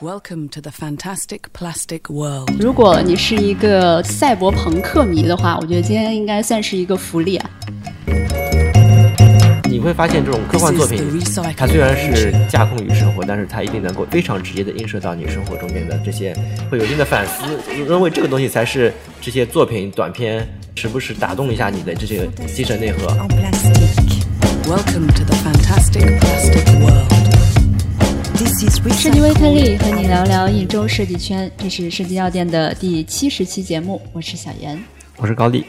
Welcome to the fantastic plastic world. 如果你是一个赛博朋克迷的话，我觉得今天应该算是一个福利啊。你会发现，这种科幻作品它虽然是架空于生活，但是它一定能够非常直接的映射到你生活中间的这些，会有一定的反思。认为这个东西才是这些作品短片时不时打动一下你的这些精神内核。Welcome to the fantastic plastic 设计微颗粒和你聊聊一周设计圈，这是设计药店的第七十期节目，我是小严。我是高丽，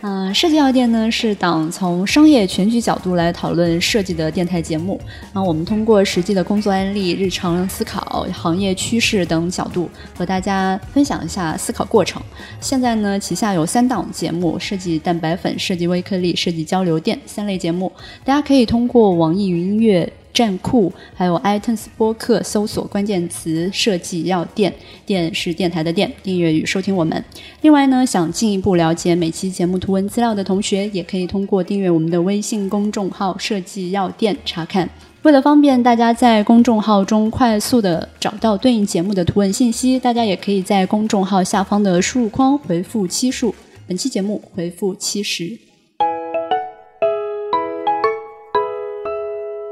嗯、设计药店呢是党从商业全局角度来讨论设计的电台节目。然后我们通过实际的工作案例、日常思考、行业趋势等角度，和大家分享一下思考过程。现在呢，旗下有三档节目：设计蛋白粉、设计微颗粒、设计交流电三类节目。大家可以通过网易云音乐。站酷还有 iTunes 播客搜索关键词“设计药店”，店是电台的店，订阅与收听我们。另外呢，想进一步了解每期节目图文资料的同学，也可以通过订阅我们的微信公众号“设计药店”查看。为了方便大家在公众号中快速的找到对应节目的图文信息，大家也可以在公众号下方的输入框回复期数。本期节目回复七十。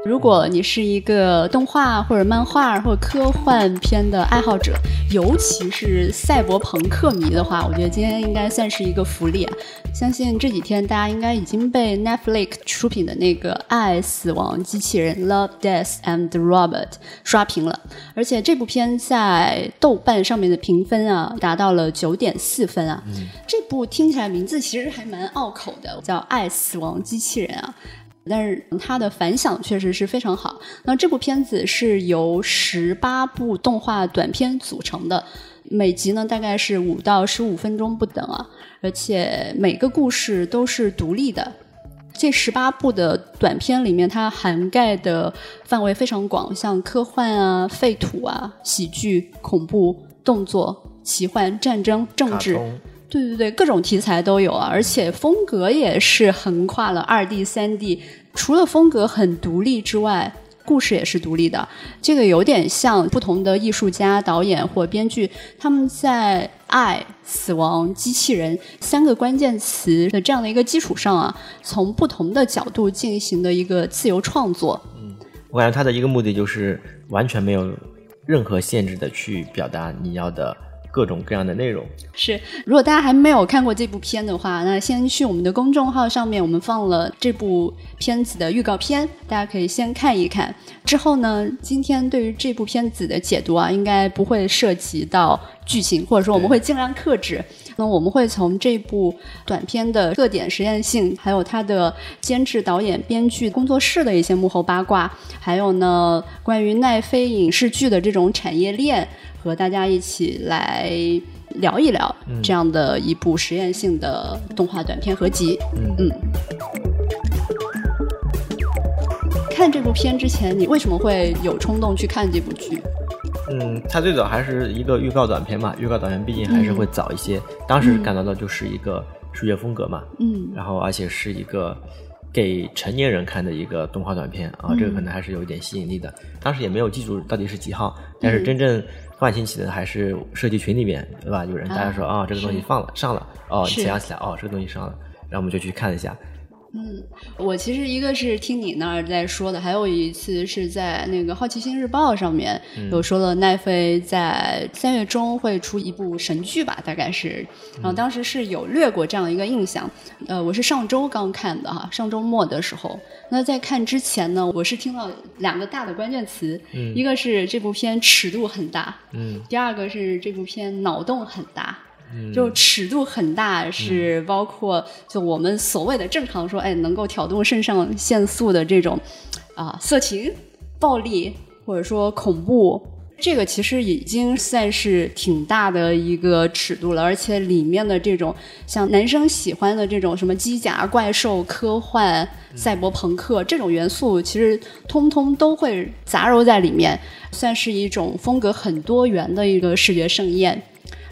如果你是一个动画或者漫画或者科幻片的爱好者，尤其是赛博朋克迷的话，我觉得今天应该算是一个福利啊！相信这几天大家应该已经被 Netflix 出品的那个《爱、死亡、机器人》（Love, Death and Robot） 刷屏了，而且这部片在豆瓣上面的评分啊达到了九点四分啊！这部听起来名字其实还蛮拗口的，叫《爱、死亡、机器人》啊。但是它的反响确实是非常好。那这部片子是由十八部动画短片组成的，每集呢大概是五到十五分钟不等啊，而且每个故事都是独立的。这十八部的短片里面，它涵盖的范围非常广，像科幻啊、废土啊、喜剧、恐怖、动作、奇幻、战争、政治。对对对，各种题材都有啊，而且风格也是横跨了二 D、三 D。除了风格很独立之外，故事也是独立的。这个有点像不同的艺术家、导演或编剧，他们在爱、死亡、机器人三个关键词的这样的一个基础上啊，从不同的角度进行的一个自由创作。嗯我感觉它的一个目的就是完全没有任何限制的去表达你要的各种各样的内容。是，如果大家还没有看过这部片的话，那先去我们的公众号上面，我们放了这部片子的预告片，大家可以先看一看。之后呢，今天对于这部片子的解读啊，应该不会涉及到剧情，或者说我们会尽量克制。那我们会从这部短片的特点、实验性，还有它的监制、导演、编剧、工作室的一些幕后八卦，还有呢关于奈飞影视剧的这种产业链，和大家一起来聊一聊这样的一部实验性的动画短片合集。嗯看这部片之前，你为什么会有冲动去看这部剧？嗯，它最早还是一个预告短片嘛，预告短片毕竟还是会早一些。当时感到的就是一个视觉风格嘛，嗯然后而且是一个给成年人看的一个动画短片啊，嗯这个可能还是有一点吸引力的。当时也没有记住到底是几号，但是真正唤醒起的还是设计群里面，对吧？有人大家说啊、这个东西放了上了，哦，是想起来哦，这个东西上了，然后我们就去看一下。我其实一个是听你那儿在说的，还有一次是在那个《好奇心日报》上面有说了，奈飞在三月中会出一部神剧吧，大概是，然后当时是有略过这样一个印象。呃，我是上周刚看的哈，上周末的时候。那在看之前呢，我是听到两个大的关键词，一个是这部片尺度很大，嗯第二个是这部片脑洞很大。就尺度很大，是包括就我们所谓的正常说，哎，能够挑动肾上腺素的这种啊色情、暴力或者说恐怖，这个其实已经算是挺大的一个尺度了，而且里面的这种像男生喜欢的这种什么机甲、怪兽、科幻、赛博朋克这种元素，其实通通都会杂糅在里面，算是一种风格很多元的一个视觉盛宴。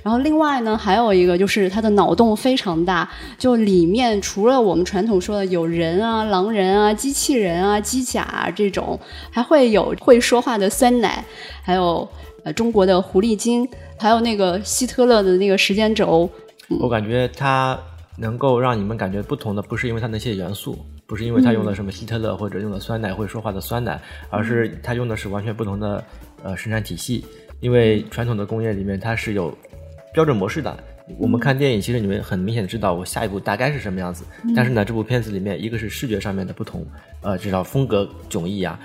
然后另外呢，还有一个就是它的脑洞非常大，就里面除了我们传统说的有人啊、狼人啊、机器人啊、机甲啊这种，还会有会说话的酸奶，还有呃中国的狐狸精，还有那个希特勒的那个时间轴。我感觉它能够让你们感觉不同的，不是因为它那些元素，不是因为它用了什么希特勒或者用了酸奶会说话的酸奶，而是它用的是完全不同的呃生产体系。因为传统的工业里面它是有标准模式的。我们看电影，其实你们很明显知道我下一步大概是什么样子。但是呢，这部片子里面，一个是视觉上面的不同，呃，至少风格迥异啊，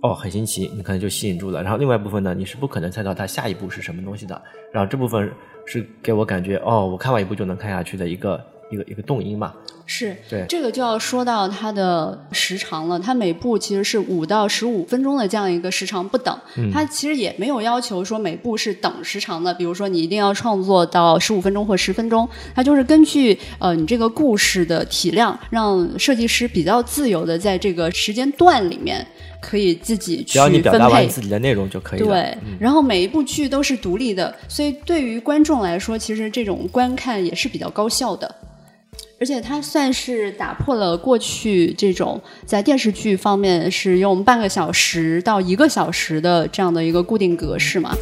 哦，很新奇，你可能就吸引住了。然后另外一部分呢，你是不可能猜到它下一步是什么东西的。然后这部分是给我感觉，哦，我看完一部就能看下去的一个一个一个动因嘛。是，对这个就要说到它的时长了。它每部其实是五到十五分钟的这样一个时长不等，它其实也没有要求说每部是等时长的，比如说你一定要创作到十五分钟或十分钟，它就是根据呃你这个故事的体量，让设计师比较自由的在这个时间段里面可以自己去只要你表分配。达完自己的内容就可以了。对，然后每一部剧都是独立的，所以对于观众来说，其实这种观看也是比较高效的。而且它算是打破了过去这种在电视剧方面是用半个小时到一个小时的这样的一个固定格式嘛。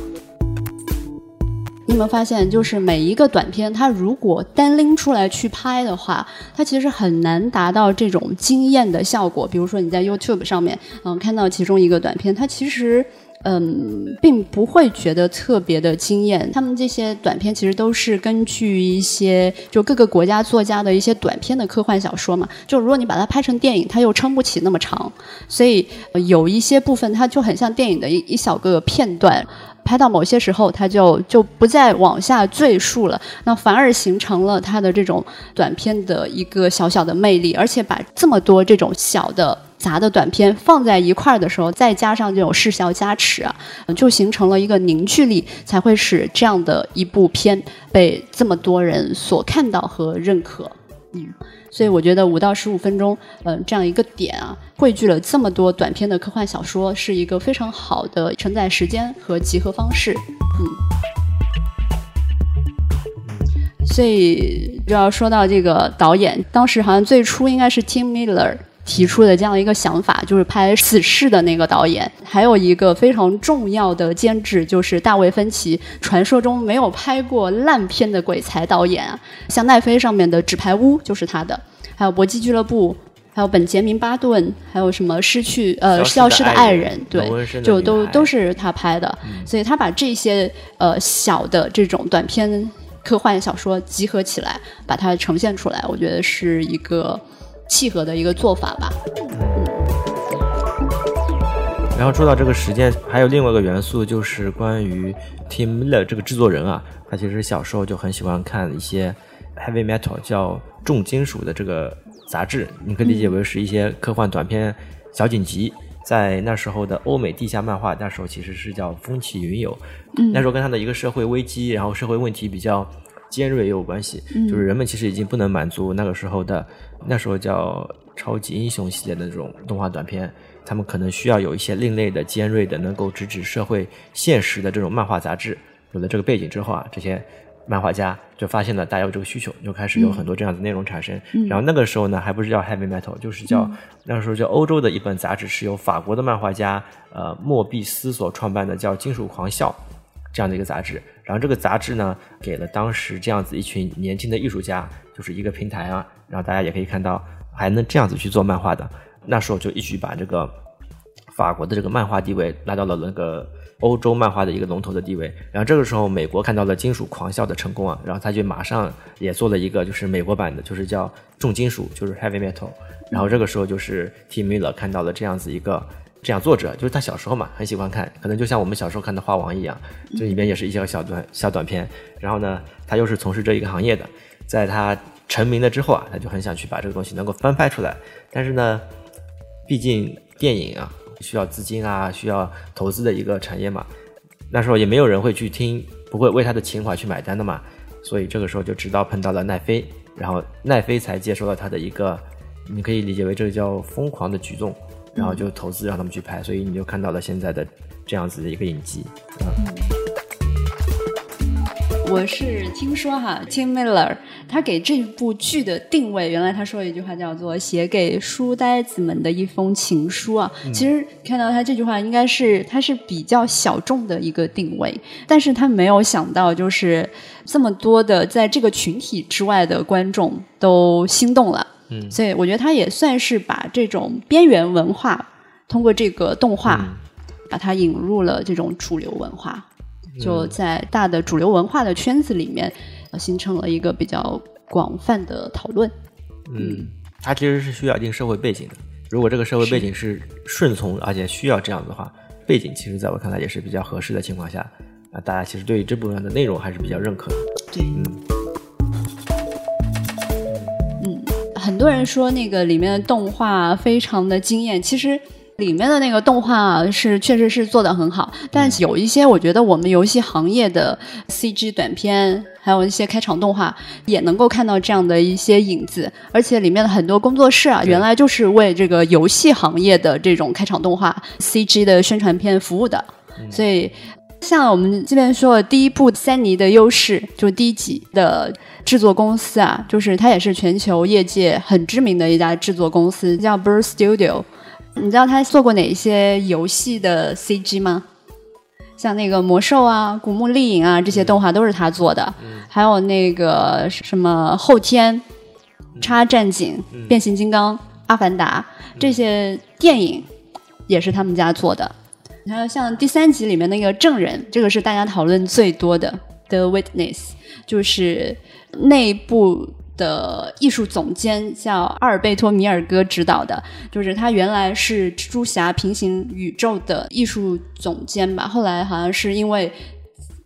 你有没有发现，就是每一个短片，它如果单拎出来去拍的话，它其实很难达到这种惊艳的效果。比如说你在 YouTube 上面，嗯，看到其中一个短片，它其实。嗯，并不会觉得特别的惊艳。他们这些短片其实都是根据一些就各个国家作家的一些短篇的科幻小说嘛。就如果你把它拍成电影，它又撑不起那么长，所以有一些部分它就很像电影的一一小个片段。拍到某些时候，它就就不再往下赘述了，那反而形成了它的这种短片的一个小小的魅力，而且把这么多这种小的杂的短片放在一块儿的时候，再加上这种视效加持啊，就形成了一个凝聚力，才会使这样的一部片被这么多人所看到和认可。嗯，所以我觉得五到十五分钟，嗯、这样一个点啊，汇聚了这么多短篇的科幻小说，是一个非常好的承载时间和集合方式。嗯，所以就要说到这个导演，当时好像最初应该是 Tim Miller。提出的这样一个想法，就是拍《死侍》的那个导演，还有一个非常重要的监制，就是大卫芬奇，传说中没有拍过烂片的鬼才导演啊，像奈飞上面的《纸牌屋》就是他的，还有《搏击俱乐部》，还有本杰明巴顿，还有什么失去呃消失的爱人，对就都都是他拍的，所以他把这些呃小的这种短片科幻小说集合起来，把它呈现出来，我觉得是一个契合的一个做法吧。然后说到这个实践，还有另外一个元素，就是关于 Tim Miller 这个制作人啊，他其实小时候就很喜欢看一些 heavy metal 叫重金属的这个杂志，你可以理解为是一些科幻短片小锦集。在那时候的欧美地下漫画，那时候其实是叫风起云涌。那时候跟他的一个社会危机，然后社会问题比较尖锐也有关系。就是人们其实已经不能满足那个时候的，那时候叫超级英雄系列的这种动画短片，他们可能需要有一些另类的、尖锐的，能够直指社会现实的这种漫画杂志。有了这个背景之后啊，这些漫画家就发现了大家有这个需求，就开始有很多这样的内容产生。然后那个时候呢，还不是叫 heavy metal，就是叫、那个时候叫欧洲的一本杂志，是由法国的漫画家呃莫比斯所创办的，叫《金属狂笑》这样的一个杂志。然后这个杂志呢，给了当时这样子一群年轻的艺术家，就是一个平台啊，然后大家也可以看到还能这样子去做漫画的。那时候就一举把这个法国的这个漫画地位拉到了那个欧洲漫画的一个龙头的地位。然后这个时候，美国看到了金属狂笑的成功啊，然后他就马上也做了一个就是美国版的，就是叫重金属，就是 heavy metal。然后这个时候就是 Tim Miller 看到了这样子一个这样作者，就是他小时候嘛很喜欢看，可能就像我们小时候看的画王一样，这里面也是一些小短小短片。然后呢，他又是从事这一个行业的，在他成名了之后啊，他就很想去把这个东西能够翻拍出来。但是呢，毕竟电影啊需要资金啊，需要投资的一个产业嘛，那时候也没有人会去听，不会为他的情怀去买单的嘛，所以这个时候就直到碰到了奈飞，然后奈飞才接受了他的一个，你可以理解为这个叫疯狂的举动，然后就投资让他们去拍，所以你就看到了现在的这样子的一个影集。嗯我是听说哈，Tim Miller 他给这部剧的定位，原来他说了一句话叫做“写给书呆子们的一封情书”啊。其实看到他这句话，应该是他是比较小众的一个定位，但是他没有想到，就是这么多的在这个群体之外的观众都心动了。嗯所以我觉得他也算是把这种边缘文化通过这个动画，嗯把它引入了这种主流文化，嗯就在大的主流文化的圈子里面，呃形成了一个比较广泛的讨论。嗯，它其实是需要一定社会背景的。如果这个社会背景是顺从，而且需要这样的话，背景其实在我看来也是比较合适的情况下，啊，大家其实对于这部分的内容还是比较认可的。对，嗯，很多人说那个里面的动画非常的惊艳，其实。里面的那个动画是确实是做的很好，但是有一些我觉得我们游戏行业的 CG 短片，还有一些开场动画，也能够看到这样的一些影子。而且里面的很多工作室啊，原来就是为这个游戏行业的这种开场动画 CG 的宣传片服务的，所以像我们这边说的第一部《三尼的优势》，就是第一集的制作公司啊，就是它也是全球业界很知名的一家制作公司，叫 Bird Studio。你知道他做过哪一些游戏的 CG 吗？像那个魔兽啊、古墓丽影啊这些动画都是他做的，还有那个什么后天、叉战警、变形金刚、阿凡达这些电影也是他们家做的。还有像第三集里面那个证人，这个是大家讨论最多的 The Witness，就是内部的艺术总监叫阿尔贝托·米尔戈指导的，就是他原来是蜘蛛侠平行宇宙的艺术总监吧，后来好像是因为。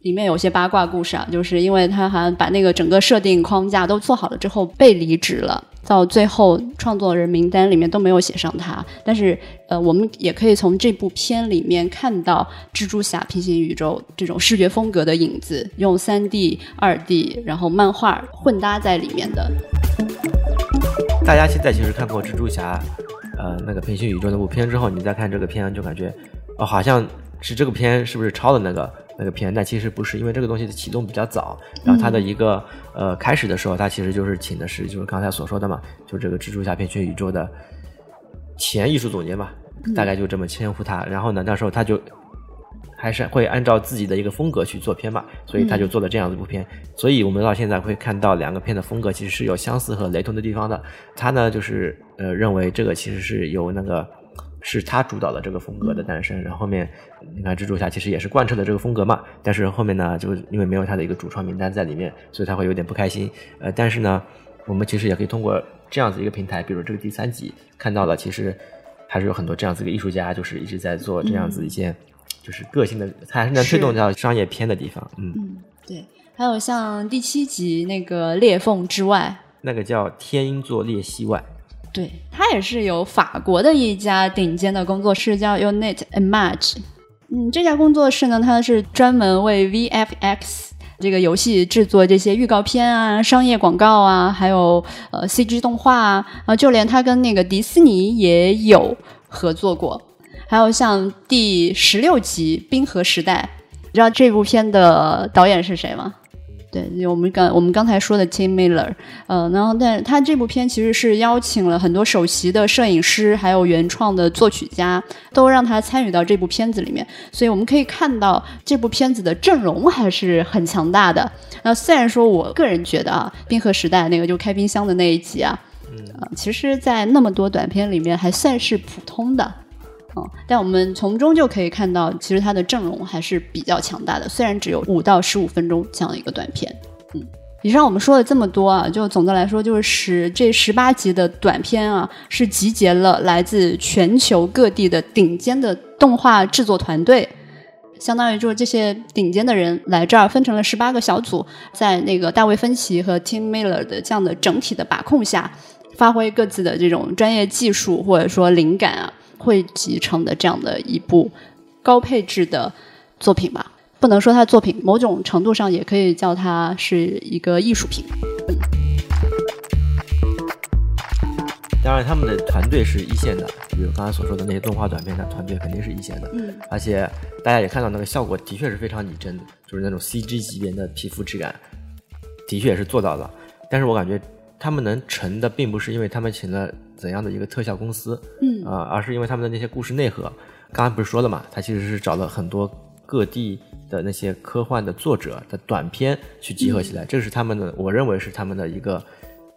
里面有些八卦故事啊，就是因为他好像把那个整个设定框架都做好了之后被离职了，到最后创作人名单里面都没有写上他。但是呃，我们也可以从这部片里面看到蜘蛛侠平行宇宙这种视觉风格的影子，用三 D、二 D，然后漫画混搭在里面的。大家现在其实看过蜘蛛侠，呃，那个平行宇宙那部片之后，你再看这个片，就感觉哦，好像是这个片是不是抄的那个那个片？但其实不是，因为这个东西的启动比较早，然后它的一个、呃开始的时候，它其实就是请的是就是刚才所说的嘛，就这个蜘蛛侠平行宇宙的前艺术总监吧，大概就这么称呼他。然后呢，那时候他就还是会按照自己的一个风格去做片嘛，所以他就做了这样的一部片。所以我们到现在会看到两个片的风格其实是有相似和雷同的地方的。他呢就是呃认为这个其实是由那个是他主导的这个风格的诞生，然后后面你看蜘蛛侠其实也是贯彻的这个风格嘛，但是后面呢就因为没有他的一个主创名单在里面，所以他会有点不开心。呃，但是呢，我们其实也可以通过这样子一个平台，比如这个第三集看到了，其实还是有很多这样子的艺术家，就是一直在做这样子一些。就是个性的，它还是能推动到商业片的地方。嗯，嗯，对。还有像第七集那个裂缝之外，那个叫天鹰座裂隙外，对，它也是有法国的一家顶尖的工作室，叫 Unit Image。嗯，这家工作室呢，它是专门为 VFX 这个游戏制作这些预告片啊、商业广告啊，还有呃 CG 动画啊，啊，就连它跟那个迪士尼也有合作过。还有像第十六集《冰河时代》，你知道这部片的导演是谁吗？对，我们刚我们刚才说的 Tim Miller，呃，然后但他这部片其实是邀请了很多首席的摄影师，还有原创的作曲家，都让他参与到这部片子里面。所以我们可以看到这部片子的阵容还是很强大的。那虽然说我个人觉得啊，《冰河时代》那个就开冰箱的那一集啊，呃，其实，在那么多短片里面还算是普通的。嗯，但我们从中就可以看到，其实它的阵容还是比较强大的，虽然只有五到十五分钟这样一个短片。嗯，以上我们说了这么多啊，就总的来说，就是十这十八集的短片啊，是集结了来自全球各地的顶尖的动画制作团队，相当于就是这些顶尖的人来这儿分成了十八个小组，在那个大卫芬奇和 Tim Miller 的这样的整体的把控下，发挥各自的这种专业技术或者说灵感啊。汇集成的这样的一部高配置的作品吧，不能说它作品，某种程度上也可以叫它是一个艺术品。当然，他们的团队是一线的，比如刚才所说的那些动画短片，它团队肯定是一线的。嗯，而且大家也看到那个效果，的确是非常拟真的，就是那种 CG 级别的皮肤质感，的确也是做到了。但是我感觉他们能成的，并不是因为他们请了怎样的一个特效公司，嗯。啊、而是因为他们的那些故事内核。刚刚不是说了嘛，他其实是找了很多各地的那些科幻的作者的短片去集合起来，这是他们的，我认为是他们的一个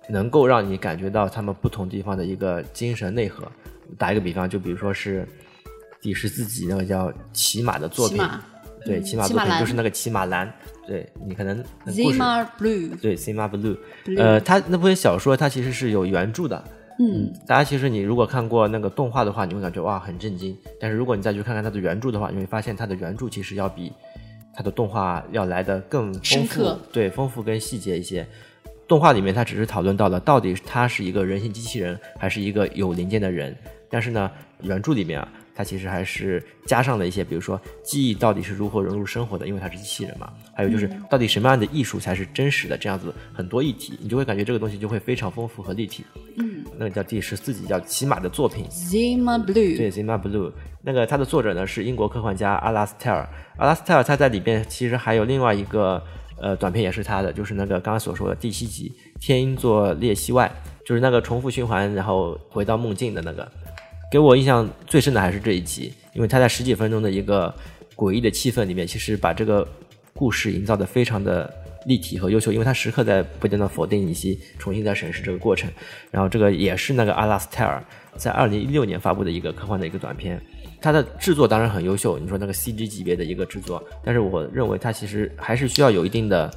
能够让你感觉到他们不同地方的一个精神内核。打一个比方，就比如说是第十四集那个叫骑马的作品，对，嗯骑马作品就是那个骑马蓝，对你可能 Zima Blue，对 Zima Blue，, Blue 呃，他那部小说它其实是有原著的，嗯，大家其实你如果看过那个动画的话，你会感觉哇很震惊，但是如果你再去看看它的原著的话，你会发现它的原著其实要比它的动画要来的更丰富深刻，对，丰富跟细节一些。动画里面它只是讨论到了到底它是一个人形机器人还是一个有零件的人，但是呢，原著里面啊，它其实还是加上了一些，比如说记忆到底是如何融入生活的，因为它是机器人嘛，还有就是到底什么样的艺术才是真实的，这样子很多议题，你就会感觉这个东西就会非常丰富和立体。嗯，那个叫第十四集叫骑马的作品，Zima Blue，对，Zima Blue，那个它的作者呢是英国科幻家阿拉斯泰尔。阿拉斯泰尔他在里边其实还有另外一个呃短片也是他的，就是那个刚刚所说的第七集《天鹰座裂隙外》，就是那个重复循环然后回到梦境的那个。给我印象最深的还是这一集，因为他在十几分钟的一个诡异的气氛里面，其实把这个故事营造的非常的立体和优秀，因为他时刻在不断的否定以及重新在审视这个过程。然后这个也是那个阿拉斯泰尔在二零一六年发布的一个科幻的一个短片，它的制作当然很优秀，你说那个 CG 级别的一个制作，但是我认为它其实还是需要有一定的。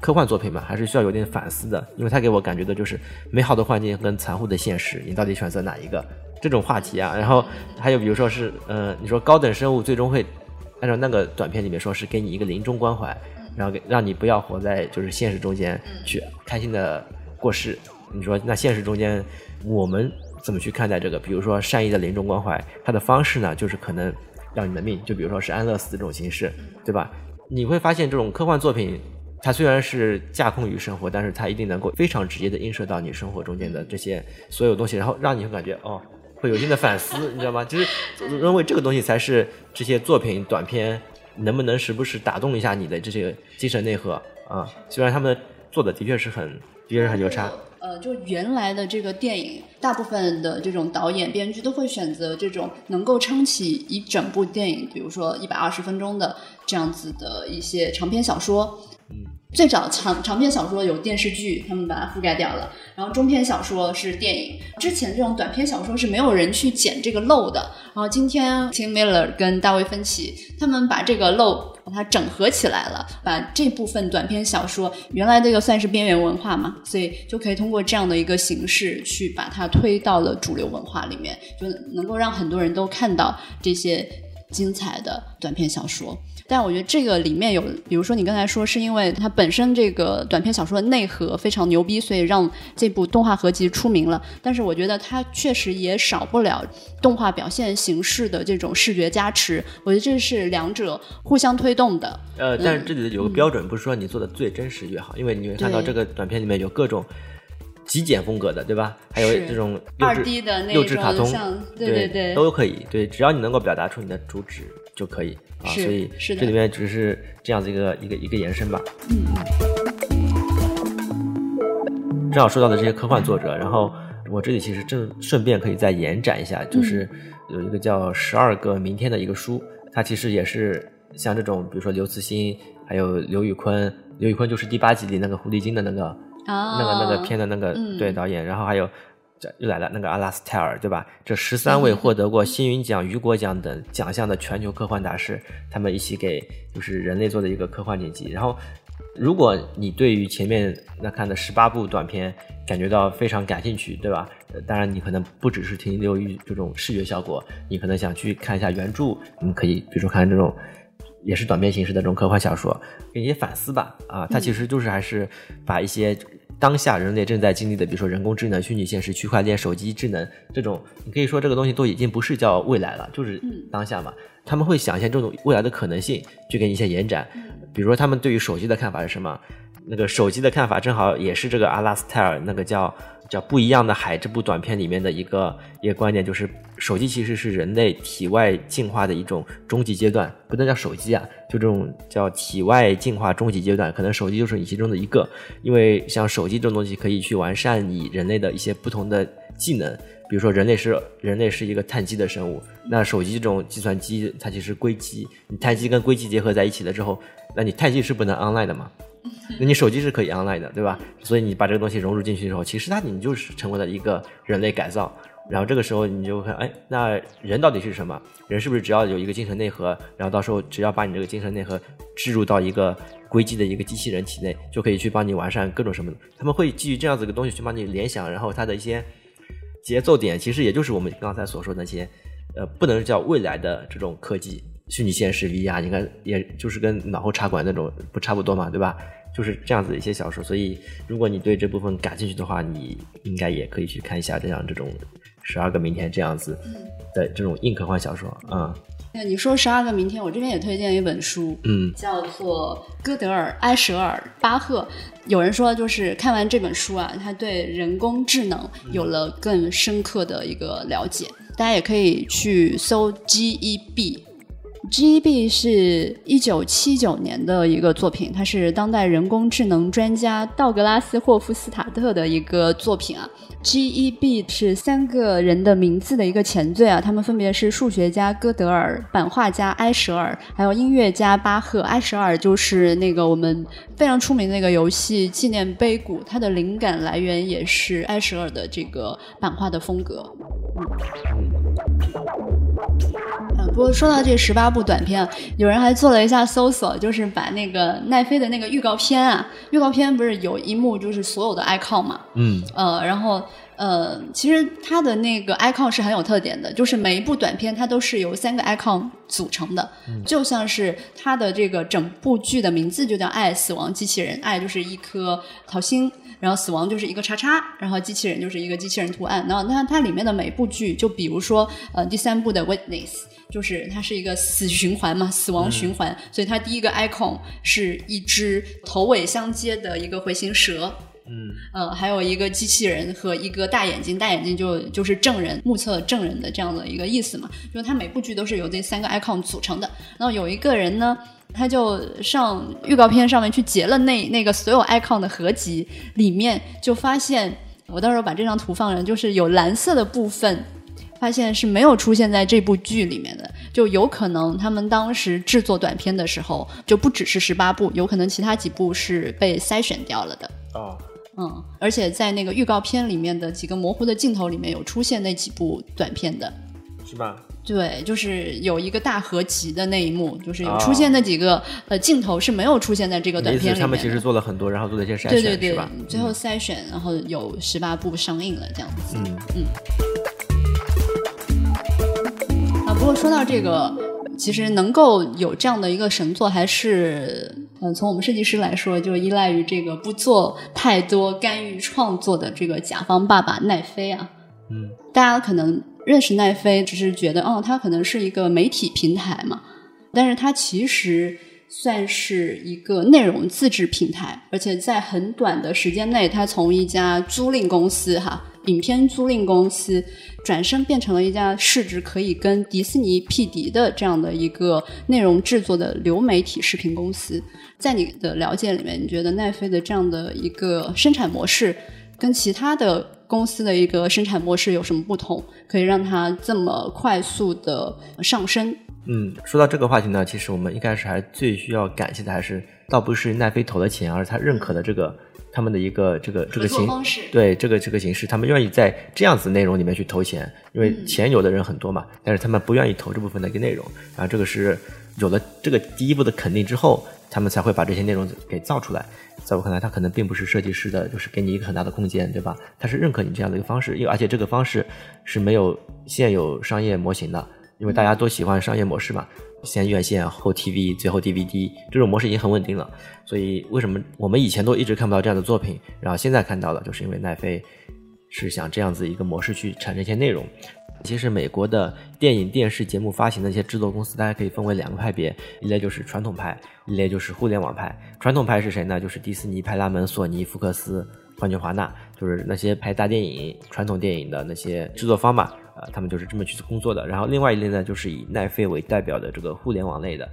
科幻作品嘛，还是需要有点反思的，因为它给我感觉的就是美好的幻境跟残酷的现实，你到底选择哪一个？这种话题啊，然后还有比如说是，呃，你说高等生物最终会按照那个短片里面说是给你一个临终关怀，然后给让你不要活在就是现实中间去开心的过世。你说那现实中间我们怎么去看待这个？比如说善意的临终关怀，它的方式呢，就是可能要你的命，就比如说是安乐死这种形式，对吧？你会发现这种科幻作品。它虽然是架空于生活，但是它一定能够非常直接的映射到你生活中间的这些所有东西，然后让你会感觉哦，会有一定的反思，你知道吗？就是认为这个东西才是这些作品短片能不能时不时打动一下你的这些精神内核啊。虽然他们做的的确是很，的确是很牛叉。呃，就原来的这个电影，大部分的这种导演、编剧都会选择这种能够撑起一整部电影，比如说一百二十分钟的这样子的一些长篇小说。最早长长篇小说有电视剧，他们把它覆盖掉了。然后中篇小说是电影，之前这种短篇小说是没有人去捡这个漏的。然后今天 Tim Miller 跟大卫芬奇他们把这个漏把它整合起来了，把这部分短篇小说原来这个算是边缘文化嘛，所以就可以通过这样的一个形式去把它推到了主流文化里面，就能够让很多人都看到这些精彩的短篇小说。但我觉得这个里面有，比如说你刚才说是因为它本身这个短篇小说的内核非常牛逼，所以让这部动画合集出名了。但是我觉得它确实也少不了动画表现形式的这种视觉加持。我觉得这是两者互相推动的。呃，但是这里有个标准，不是说你做的最真实越好，因为你会看到这个短片里面有各种极简风格的，对吧？还有这种幼稚 2D 的那幼稚卡通对对对都可以。对，只要你能够表达出你的主旨就可以啊。所以是这里面只是这样子一个一个一个延伸吧。嗯正好说到的这些科幻作者，然后我这里其实正顺便可以再延展一下，就是有一个叫《十二个明天》的一个书，它其实也是像这种，比如说刘慈欣，还有刘宇昆，刘宇昆就是第八集里那个狐狸精的那个、啊，那个那个片的那个、嗯对导演，然后还有。这又来了，那个阿拉斯泰尔，对吧？这十三位获得过星云奖、雨果奖等奖项的全球科幻大师，他们一起给就是人类做的一个科幻剪辑。然后，如果你对于前面那看的十八部短片感觉到非常感兴趣，对吧？呃当然，你可能不只是停留于这种视觉效果，你可能想去看一下原著，你可以比如说看这种也是短篇形式的这种科幻小说，给你一些反思吧。啊，它其实就是还是把一些当下人类正在经历的，比如说人工智能、虚拟现实、区块链、手机智能这种，你可以说这个东西都已经不是叫未来了，就是当下嘛。他们会想一些这种未来的可能性，去给你一些延展。比如说他们对于手机的看法是什么？那个手机的看法正好也是这个阿拉斯泰尔那个叫叫不一样的海这部短片里面的一个一个观点，就是手机其实是人类体外进化的一种终极阶段，不能叫手机啊，就这种叫体外进化终极阶段，可能手机就是你其中的一个，因为像手机这种东西可以去完善你人类的一些不同的技能。比如说，人类是人类是一个碳基的生物，那手机这种计算机它其实硅基，你碳基跟硅基结合在一起了之后，那你碳基是不能 online 的嘛？那你手机是可以 online 的，对吧？所以你把这个东西融入进去之后，其实它你就是成为了一个人类改造。然后这个时候你就看，哎，那人到底是什么？人是不是只要有一个精神内核，然后到时候只要把你这个精神内核置入到一个硅基的一个机器人体内，就可以去帮你完善各种什么？他们会基于这样子一个东西去帮你联想，然后它的一些。节奏点其实也就是我们刚才所说的那些，呃，不能叫未来的这种科技，虚拟现实 VR，你看，也就是跟脑后插管那种不差不多嘛，对吧？就是这样子的一些小说。所以，如果你对这部分感兴趣的话，你应该也可以去看一下这样这种十二个明天这样子的这种硬科幻小说啊。那你说十二个明天，我这边也推荐一本书，嗯，叫做《歌德尔、埃舍尔、巴赫》。有人说，就是看完这本书啊，他对人工智能有了更深刻的一个了解。大家也可以去搜 GEB。G.E.B 是一九七九年的一个作品，它是当代人工智能专家道格拉斯霍夫斯塔特的一个作品啊。G.E.B 是三个人的名字的一个前缀啊，他们分别是数学家歌德尔、版画家埃舍尔，还有音乐家巴赫。埃舍尔就是那个我们非常出名的那个游戏《纪念碑谷》，它的灵感来源也是埃舍尔的这个版画的风格。不过说到这十八部短片，有人还做了一下搜索，就是把那个奈飞的那个预告片啊，预告片不是有一幕就是所有的 icon 嘛，嗯，呃，然后呃，其实它的那个 icon 是很有特点的，就是每一部短片它都是由三个 icon 组成的，就像是它的这个整部剧的名字就叫《爱死亡机器人》，爱就是一颗桃心。然后死亡就是一个叉叉，然后机器人就是一个机器人图案。然后它它里面的每部剧，就比如说呃第三部的 Witness，就是它是一个死循环嘛，死亡循环。所以它第一个 icon 是一只头尾相接的一个回形蛇，嗯，呃，还有一个机器人和一个大眼睛，大眼睛就就是证人目测证人的这样的一个意思嘛。就是它每部剧都是由这三个 icon 组成的。然后有一个人呢。他就上预告片上面去截了那那个所有 icon 的合集，里面就发现，我到时候把这张图放上，就是有蓝色的部分，发现是没有出现在这部剧里面的，就有可能他们当时制作短片的时候，就不只是十八部，有可能其他几部是被筛选掉了的。哦，嗯，而且在那个预告片里面的几个模糊的镜头里面有出现那几部短片的，是吧？对，就是有一个大合集的那一幕，就是有出现那几个呃镜头是没有出现在这个短片里面。他们其实做了很多，然后做了一些筛选，对对？最后筛选，然后有十八部上映了，这样子。嗯嗯。啊，不过说到这个，其实能够有这样的一个神作，还是嗯，从我们设计师来说，就依赖于这个不做太多干预创作的这个甲方爸爸奈飞啊。嗯。大家可能。认识奈飞，只是觉得，哦，它可能是一个媒体平台嘛，但是它其实算是一个内容自制平台，而且在很短的时间内，它从一家租赁公司，哈，影片租赁公司，转身变成了一家市值可以跟迪士尼匹敌的这样的一个内容制作的流媒体视频公司。在你的了解里面，你觉得奈飞的这样的一个生产模式跟其他的？公司的一个生产模式有什么不同，可以让它这么快速的上升？嗯，说到这个话题呢，其实我们一开始还最需要感谢的还是，倒不是奈飞投的钱，而是他认可的这个他们的一个这个这个形对这个这个形式，他们愿意在这样子内容里面去投钱，因为钱有的人很多嘛，但是他们不愿意投这部分的一个内容，然后这个是有了这个第一步的肯定之后。他们才会把这些内容给造出来。在我看来，他可能并不是设计师的，就是给你一个很大的空间，对吧？他是认可你这样的一个方式，因为而且这个方式是没有现有商业模型的，因为大家都喜欢商业模式嘛，先院线后 TV 最后 DVD 这种模式已经很稳定了。所以为什么我们以前都一直看不到这样的作品，然后现在看到了，就是因为奈飞是想这样子一个模式去产生一些内容。其实美国的电影、电视节目发行的一些制作公司，大家可以分为两个派别，一类就是传统派，一类就是互联网派。传统派是谁呢？就是迪士尼、派拉蒙、索尼、福克斯、环球华纳，就是那些拍大电影、传统电影的那些制作方吧。他们就是这么去工作的。然后另外一类呢，就是以奈飞为代表的这个互联网类的，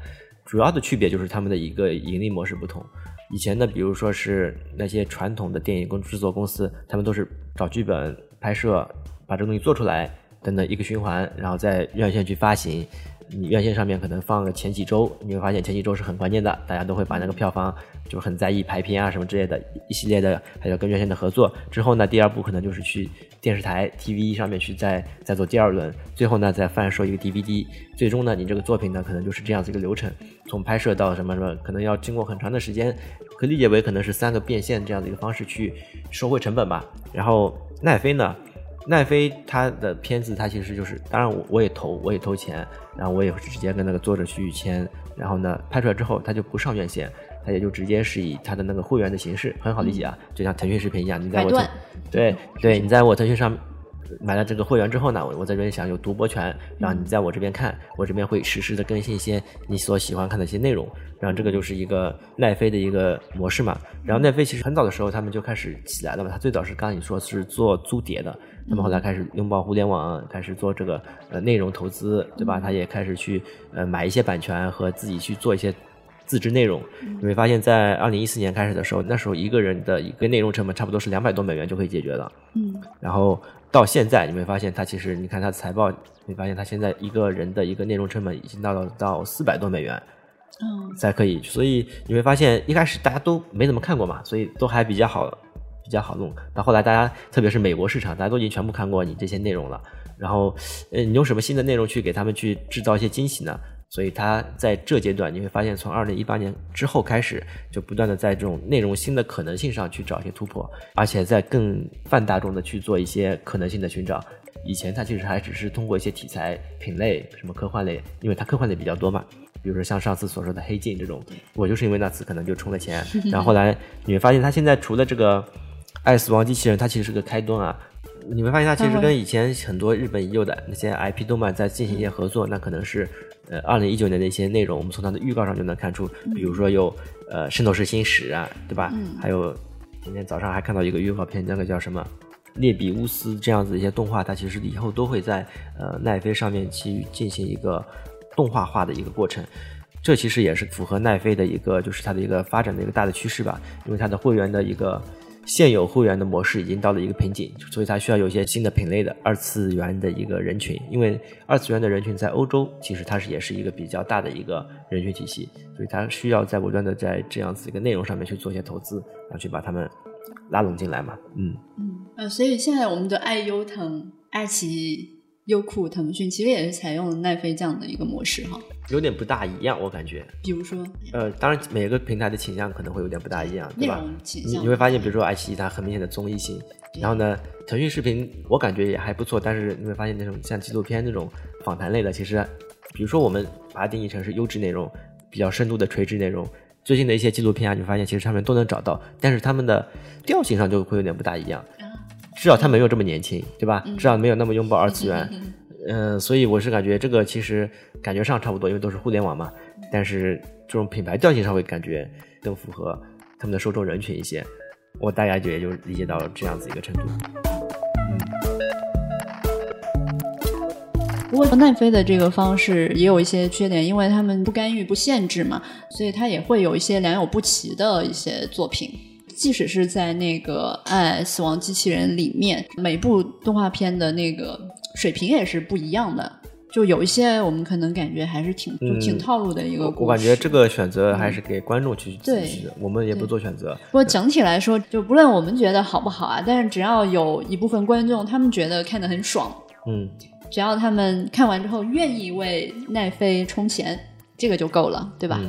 主要的区别就是他们的一个盈利模式不同。以前呢，比如说是那些传统的电影公制作公司，他们都是找剧本、拍摄，把这个东西做出来。等等一个循环，然后再院线去发行。你院线上面可能放个前几周，你会发现前几周是很关键的，大家都会把那个票房就是很在意排片啊什么之类的，一系列的还有跟院线的合作。之后呢，第二步可能就是去电视台 TV 上面去再再做第二轮，最后呢再贩售一个 DVD。最终呢，你这个作品呢可能就是这样子一个流程，从拍摄到什么什么，可能要经过很长的时间，可理解为可能是三个变现这样的一个方式去收回成本吧。然后奈飞呢？奈飞它的片子，它其实就是，当然我我也投，我也投钱，然后我也直接跟那个作者去签，然后呢拍出来之后，他就不上院线，他也就直接是以他的那个会员的形式，很好理解啊，就像腾讯视频一样，你在我对对，你在我腾讯上。买了这个会员之后呢，我我在这边享有独播权，然后你在我这边看，我这边会实时的更新一些你所喜欢看的一些内容，然后这个就是一个奈飞的一个模式嘛。然后奈飞其实很早的时候他们就开始起来了嘛，他最早是刚才你说是做租碟的，那么后来开始拥抱互联网，开始做这个呃内容投资，对吧？他也开始去呃买一些版权和自己去做一些。自制内容，你会发现在二零一四年开始的时候，那时候一个人的一个内容成本差不多是两百多美元就可以解决了。嗯，然后到现在你会发现，它其实你看它的财报，你发现它现在一个人的一个内容成本已经到了到四百多美元，嗯，才可以。所以你会发现一开始大家都没怎么看过嘛，所以都还比较好，比较好弄。到后来大家特别是美国市场，大家都已经全部看过你这些内容了。然后，呃，你用什么新的内容去给他们去制造一些惊喜呢？所以他在这阶段，你会发现，从二零一八年之后开始，就不断的在这种内容新的可能性上去找一些突破，而且在更泛大众的去做一些可能性的寻找。以前他其实还只是通过一些题材品类，什么科幻类，因为它科幻类比较多嘛。比如说像上次所说的《黑镜》这种，我就是因为那次可能就充了钱。然后后来你会发现，他现在除了这个《爱死亡机器人》，它其实是个开端啊。你会发现，它其实跟以前很多日本已有的那些 IP 动漫在进行一些合作，那可能是。呃，二零一九年的一些内容，我们从它的预告上就能看出，比如说有呃《圣斗士星矢》啊，对吧？还有今天早上还看到一个预告片，那个叫什么《列比乌斯》这样子一些动画，它其实以后都会在呃奈飞上面去进行一个动画化的一个过程。这其实也是符合奈飞的一个，就是它的一个发展的一个大的趋势吧，因为它的会员的一个。现有会员的模式已经到了一个瓶颈，所以它需要有一些新的品类的二次元的一个人群。因为二次元的人群在欧洲其实它是也是一个比较大的一个人群体系，所以它需要在不断的在这样子一个内容上面去做一些投资，然后去把他们拉拢进来嘛。嗯嗯呃，所以现在我们的爱优腾、爱奇艺。优酷、腾讯其实也是采用了奈飞这样的一个模式哈，有点不大一样，我感觉。比如说，呃，当然每个平台的倾向可能会有点不大一样，对吧？你你会发现，比如说爱奇艺它很明显的综艺性，然后呢，腾讯视频我感觉也还不错，但是你会发现那种像纪录片那种访谈类的，其实，比如说我们把它定义成是优质内容、比较深度的垂直内容，最近的一些纪录片啊，你发现其实上面都能找到，但是他们的调性上就会有点不大一样。至少他没有这么年轻，对吧？至少没有那么拥抱二次元，嗯，所以我是感觉这个其实感觉上差不多，因为都是互联网嘛。但是这种品牌调性上会感觉更符合他们的受众人群一些。我大概就也就理解到这样子一个程度。嗯。不过奈飞的这个方式也有一些缺点，因为他们不干预、不限制嘛，所以它也会有一些良莠不齐的一些作品。即使是在那个《爱死亡机器人》里面，每部动画片的那个水平也是不一样的。就有一些我们可能感觉还是挺就挺套路的一个。我感觉这个选择还是给观众去自己的，我们也不做选择。不过整体来说，就不论我们觉得好不好啊，但是只要有一部分观众他们觉得看得很爽，嗯，只要他们看完之后愿意为奈飞充钱，这个就够了，对吧？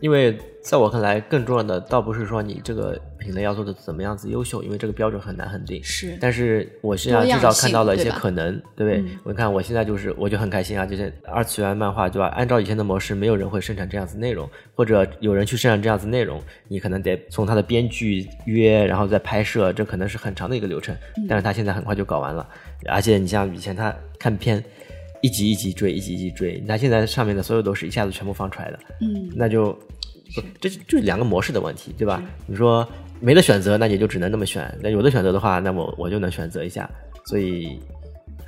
因为在我看来，更重要的倒不是说你这个。品类要做的怎么样子优秀，因为这个标准很难很定。是但是我现在至少看到了一些可能，对不对？嗯我看我现在就是我就很开心啊，就是二次元漫画对吧？按照以前的模式，没有人会生产这样子内容，或者有人去生产这样子内容，你可能得从他的编剧约，然后再拍摄，这可能是很长的一个流程。嗯但是他现在很快就搞完了，而且你像以前他看片。一集一集追，一集一集追。他现在上面的所有都是一下子全部放出来的，嗯，那就不这就就是两个模式的问题，对吧？你说没得选择，那也就只能那么选；那有的选择的话，那么我就能选择一下。所以，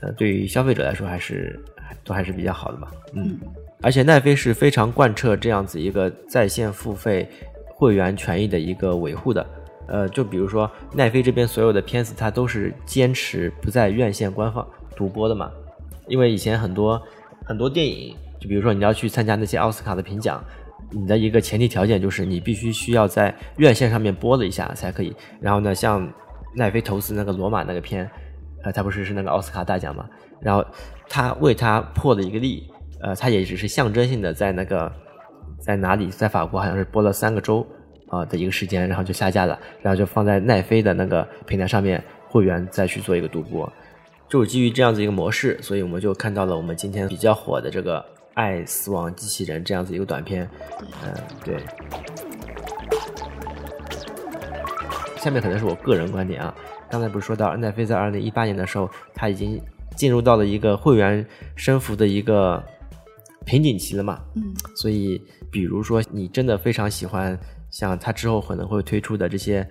呃，对于消费者来说，还是都还是比较好的吧。嗯，而且奈飞是非常贯彻这样子一个在线付费会员权益的一个维护的。呃，就比如说奈飞这边所有的片子，它都是坚持不在院线官方独播的嘛。因为以前很多很多电影，就比如说你要去参加那些奥斯卡的评奖，你的一个前提条件就是你必须需要在院线上面播了一下才可以。然后呢，像奈飞投资那个罗马那个片，呃，它不是是那个奥斯卡大奖嘛？然后他为他破了一个例，呃，他也只是象征性的在那个在哪里，在法国好像是播了三个周啊、的一个时间，然后就下架了，然后就放在奈飞的那个平台上面，会员再去做一个独播。就是基于这样子一个模式，所以我们就看到了我们今天比较火的这个《爱死亡机器人》这样子一个短片。嗯、对。下面可能是我个人观点啊，刚才不是说到奈飞在二零一八年的时候，他已经进入到了一个会员升幅的一个瓶颈期了嘛？嗯，所以比如说你真的非常喜欢像他之后可能会推出的这些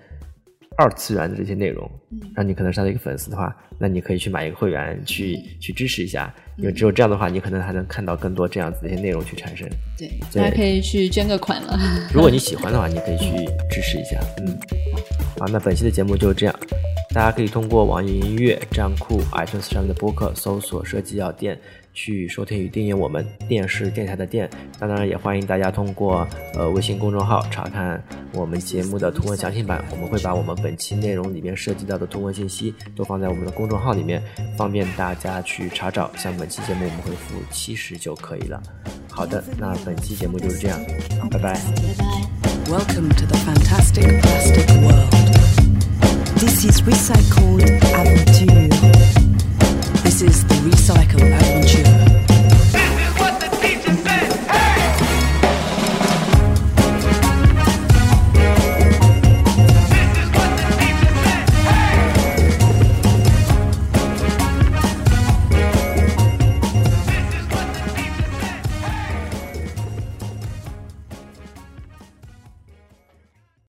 二次元的这些内容，嗯，那你可能是他的一个粉丝的话，那你可以去买一个会员去去支持一下，因为只有这样的话，你可能还能看到更多这样子的一些内容去产生。对，对大家可以去捐个款了。如果你喜欢的话，你可以去支持一下。嗯，好，那本期的节目就这样。大家可以通过网易音乐、站酷、iTunes 上面的播客搜索“设计药店”去收听与订阅我们电视电台的店。当然，也欢迎大家通过呃微信公众号查看我们节目的图文详情版。我们会把我们本期内容里面涉及到的图文信息都放在我们的公众号里面，方便大家去查找。像本期节目，我们回复“七十”就可以了。好的，那本期节目就是这样，拜拜。拜拜。Welcome to the fantastic plastic world. This is Recycled Aventure. This is the Recycle Adventure.